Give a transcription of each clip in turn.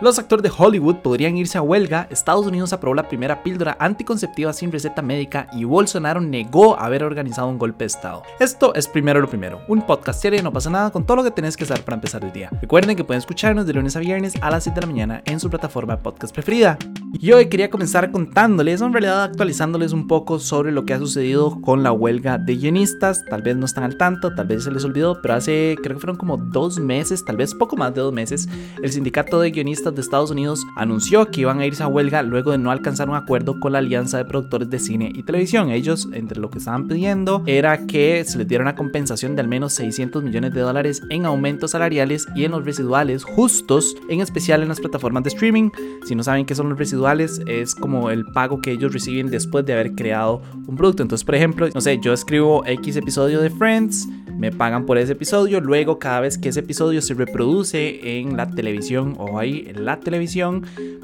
Los actores de Hollywood podrían irse a huelga, Estados Unidos aprobó la primera píldora anticonceptiva sin receta médica y Bolsonaro negó haber organizado un golpe de Estado. Esto es primero lo primero, un podcast serio no pasa nada con todo lo que tenés que saber para empezar el día. Recuerden que pueden escucharnos de lunes a viernes a las 7 de la mañana en su plataforma podcast preferida. Y hoy quería comenzar contándoles, en realidad actualizándoles un poco sobre lo que ha sucedido con la huelga de guionistas. Tal vez no están al tanto, tal vez se les olvidó, pero hace creo que fueron como dos meses, tal vez poco más de dos meses, el sindicato de guionistas de Estados Unidos anunció que iban a irse a huelga luego de no alcanzar un acuerdo con la Alianza de Productores de Cine y Televisión. Ellos, entre lo que estaban pidiendo, era que se les diera una compensación de al menos 600 millones de dólares en aumentos salariales y en los residuales justos, en especial en las plataformas de streaming. Si no saben qué son los residuales, es como el pago que ellos reciben después de haber creado un producto. Entonces, por ejemplo, no sé, yo escribo X episodio de Friends, me pagan por ese episodio, luego cada vez que ese episodio se reproduce en la televisión o ahí en la televisión,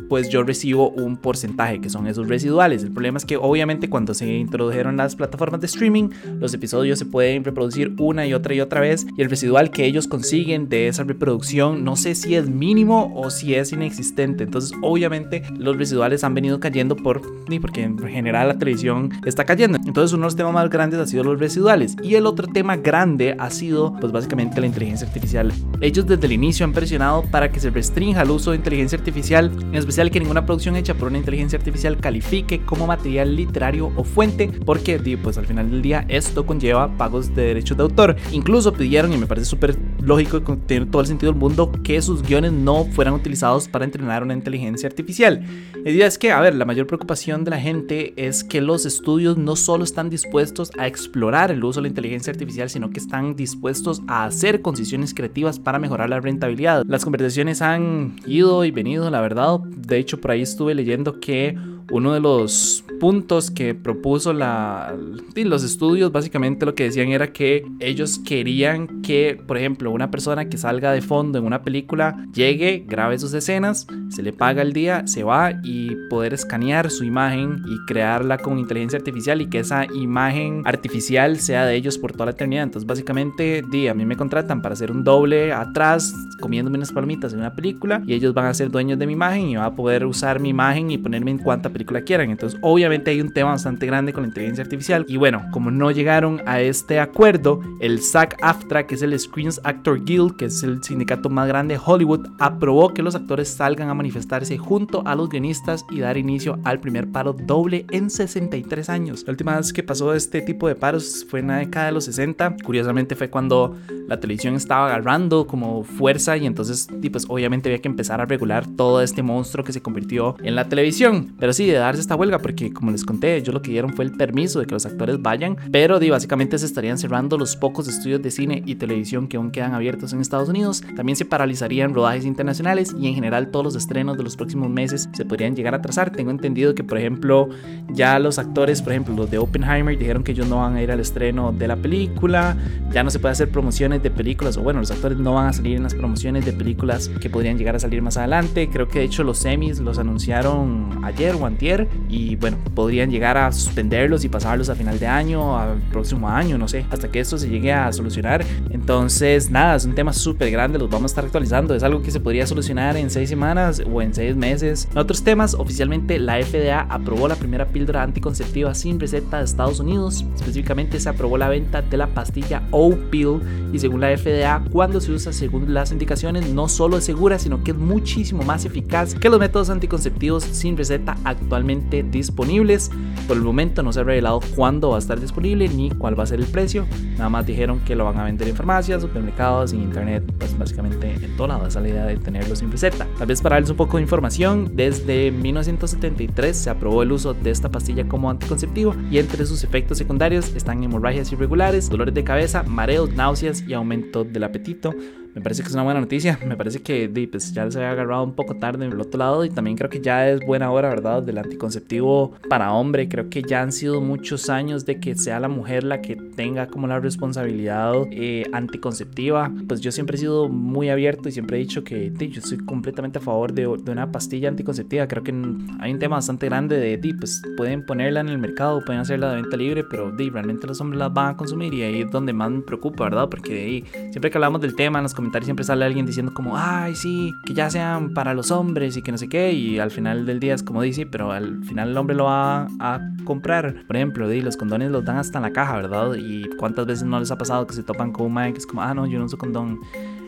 pues yo recibo un porcentaje que son esos residuales. El problema es que obviamente cuando se introdujeron las plataformas de streaming, los episodios se pueden reproducir una y otra y otra vez y el residual que ellos consiguen de esa reproducción no sé si es mínimo o si es inexistente. Entonces obviamente los residuales han venido cayendo por porque en general la televisión está cayendo. Entonces uno de los temas más grandes ha sido los residuales y el otro tema grande ha sido pues básicamente la inteligencia artificial. Ellos desde el inicio han presionado para que se restrinja el uso de inteligencia artificial, en especial que ninguna producción hecha por una inteligencia artificial califique como material literario o fuente, porque pues al final del día esto conlleva pagos de derechos de autor. Incluso pidieron, y me parece súper lógico y tiene todo el sentido del mundo, que sus guiones no fueran utilizados para entrenar una inteligencia artificial. La idea es que, a ver, la mayor preocupación de la gente es que los estudios no solo están dispuestos a explorar el uso de la inteligencia artificial, sino que están dispuestos a hacer concisiones creativas para mejorar la rentabilidad. Las conversaciones han ido y venido, la verdad. De hecho, por ahí estuve leyendo que uno de los puntos que propuso la, los estudios básicamente lo que decían era que ellos querían que, por ejemplo, una persona que salga de fondo en una película llegue, grabe sus escenas, se le paga el día, se va y poder escanear su imagen y crearla con inteligencia artificial y que esa imagen artificial sea de ellos por toda la eternidad. Entonces, básicamente, di, a mí me contratan para hacer un doble atrás comiéndome unas palomitas en una película y ellos van a ser dueños de mi imagen y van a poder usar mi imagen y ponerme en cuanta película quieran. Entonces, obviamente hay un tema bastante grande con la inteligencia artificial. Y bueno, como no llegaron a este acuerdo, el SAG-AFTRA, que es el Screens Actor Guild, que es el sindicato más grande de Hollywood, aprobó que los actores salgan a manifestarse junto a los guionistas y dar inicio al primer paro doble en 63 años. La última vez que pasó este tipo de paros fue en la década de los 60. Curiosamente fue cuando la televisión estaba agarrando como fuerza y entonces pues obviamente había que empezar a regular todo este monstruo que se convirtió en la televisión. Pero sí, de darse esta huelga porque como les conté, yo lo que dieron fue el permiso de que los actores vayan, pero di, básicamente se estarían cerrando los pocos estudios de cine y televisión que aún quedan abiertos en Estados Unidos. También se paralizarían rodajes internacionales y en general todos los estrenos de los próximos meses se podrían llegar a atrasar. Tengo entendido que por ejemplo ya los actores, por ejemplo los de Oppenheimer dijeron que ellos no van a ir al estreno de la película, ya no se puede hacer promociones de películas, o bueno, los actores no van a salir en las promociones de películas que podrían llegar a salir más adelante. Creo que de hecho los semis los anunciaron ayer o antier y bueno, podrían llegar a suspenderlos y pasarlos a final de año, al próximo año, no sé, hasta que esto se llegue a solucionar. Entonces, nada, es un tema súper grande, los vamos a estar actualizando. Es algo que se podría solucionar en seis semanas o en seis meses. En otros temas, oficialmente la FDA aprobó la primera píldora anticonceptiva sin receta de Estados Unidos. Específicamente se aprobó la venta de la pastilla O-Pill y según la FDA, cuando se usa según las indicaciones, no solo es segura, sino que es muchísimo más eficaz que los métodos anticonceptivos sin receta actualmente disponibles. Por el momento no se ha revelado cuándo va a estar disponible ni cuál va a ser el precio. Nada más dijeron que lo van a vender en farmacias, supermercados, en internet, pues básicamente en todo lado. Esa es la idea de tenerlo sin receta. Tal vez para darles un poco de información, desde 1973 se aprobó el uso de esta pastilla como anticonceptivo y entre sus efectos secundarios están hemorragias irregulares, dolores de cabeza, mareos, náuseas y aumento del apetito. Me parece que es una buena noticia. Me parece que pues, ya se ha agarrado un poco tarde en el otro lado y también creo que ya es buena hora, ¿verdad? Del anticonceptivo para hombre. Creo que ya han sido muchos años de que sea la mujer la que tenga como la responsabilidad eh, anticonceptiva. Pues yo siempre he sido muy abierto y siempre he dicho que yo soy completamente a favor de, de, una pastilla anticonceptiva. Creo que hay un tema bastante grande de, di, pues pueden ponerla en el mercado, pueden hacerla de venta libre, pero di, realmente los hombres las van a consumir y ahí es donde más me preocupa, ¿verdad? Porque siempre que hablamos del tema, comentarios siempre sale alguien diciendo como, ay, sí, que ya sean para los hombres y que no sé qué, y al final del día es como dice, pero al final el hombre lo va a comprar. Por ejemplo, di, los condones los dan hasta en la caja, ¿verdad? Y cuántas veces no les ha pasado que se topan con un man que es como, ah, no, yo no uso condón.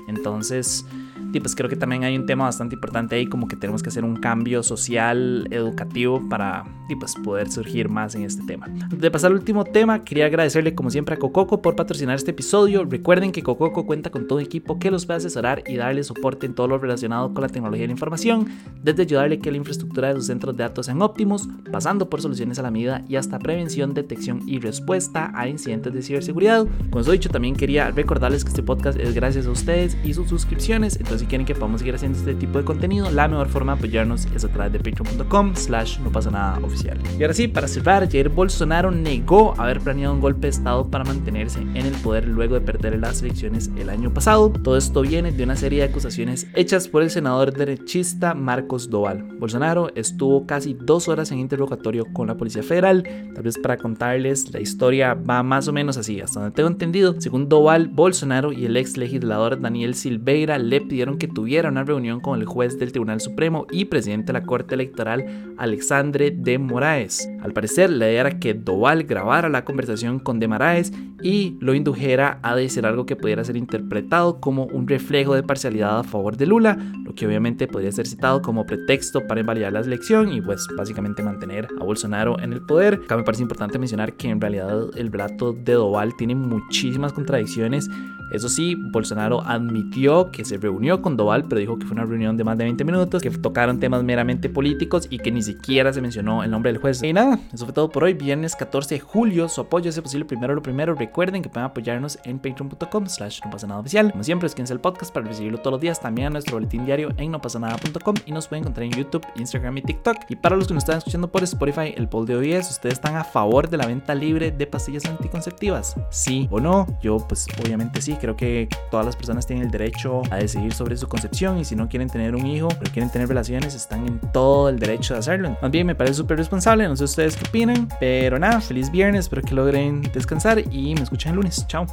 Entonces, y pues creo que también hay un tema bastante importante ahí, como que tenemos que hacer un cambio social, educativo para pues, poder surgir más en este tema. Antes de pasar al último tema, quería agradecerle como siempre a Cococo por patrocinar este episodio. Recuerden que Cococo cuenta con todo equipo que los va a asesorar y darle soporte en todo lo relacionado con la tecnología de la información, desde ayudarle que la infraestructura de sus centros de datos sean óptimos, pasando por soluciones a la medida y hasta prevención, detección y respuesta a incidentes de ciberseguridad. Os he dicho, también quería recordarles que este podcast es gracias a ustedes y sus suscripciones, entonces si quieren que podamos seguir haciendo este tipo de contenido, la mejor forma de apoyarnos es a través de patreon.com slash no pasa nada oficial. Y ahora sí, para cerrar, Jair Bolsonaro negó haber planeado un golpe de estado para mantenerse en el poder luego de perder las elecciones el año pasado. Todo esto viene de una serie de acusaciones hechas por el senador derechista Marcos Doval. Bolsonaro estuvo casi dos horas en interrogatorio con la Policía Federal. Tal vez para contarles, la historia va más o menos así, hasta donde tengo entendido. Según Doval, Bolsonaro y el ex legislador Daniel Silveira le pidieron que tuviera una reunión con el juez del Tribunal Supremo y presidente de la Corte Electoral, Alexandre de Moraes. Al parecer, la idea era que Doval grabara la conversación con de Moraes y lo indujera a decir algo que pudiera ser interpretado como un reflejo de parcialidad a favor de Lula, lo que obviamente podría ser citado como pretexto para invalidar la elección y pues básicamente mantener a Bolsonaro en el poder. Acá me parece importante mencionar que en realidad el relato de Doval tiene muchísimas contradicciones eso sí, Bolsonaro admitió que se reunió con Doval, pero dijo que fue una reunión de más de 20 minutos, que tocaron temas meramente políticos y que ni siquiera se mencionó el nombre del juez. Y nada, eso fue todo por hoy. Viernes 14 de julio, su apoyo es posible primero lo primero. Recuerden que pueden apoyarnos en patreon.com slash no pasa nada oficial. Como siempre, esquíense el podcast para recibirlo todos los días. También a nuestro boletín diario en nopasanada.com y nos pueden encontrar en YouTube, Instagram y TikTok. Y para los que nos están escuchando por Spotify, el poll de hoy es, ¿ustedes están a favor de la venta libre de pastillas anticonceptivas? ¿Sí o no? Yo pues obviamente creo que todas las personas tienen el derecho a decidir sobre su concepción y si no quieren tener un hijo, pero quieren tener relaciones, están en todo el derecho de hacerlo. Más bien me parece súper responsable, no sé ustedes qué opinan, pero nada, feliz viernes, espero que logren descansar y me escuchan el lunes. Chao.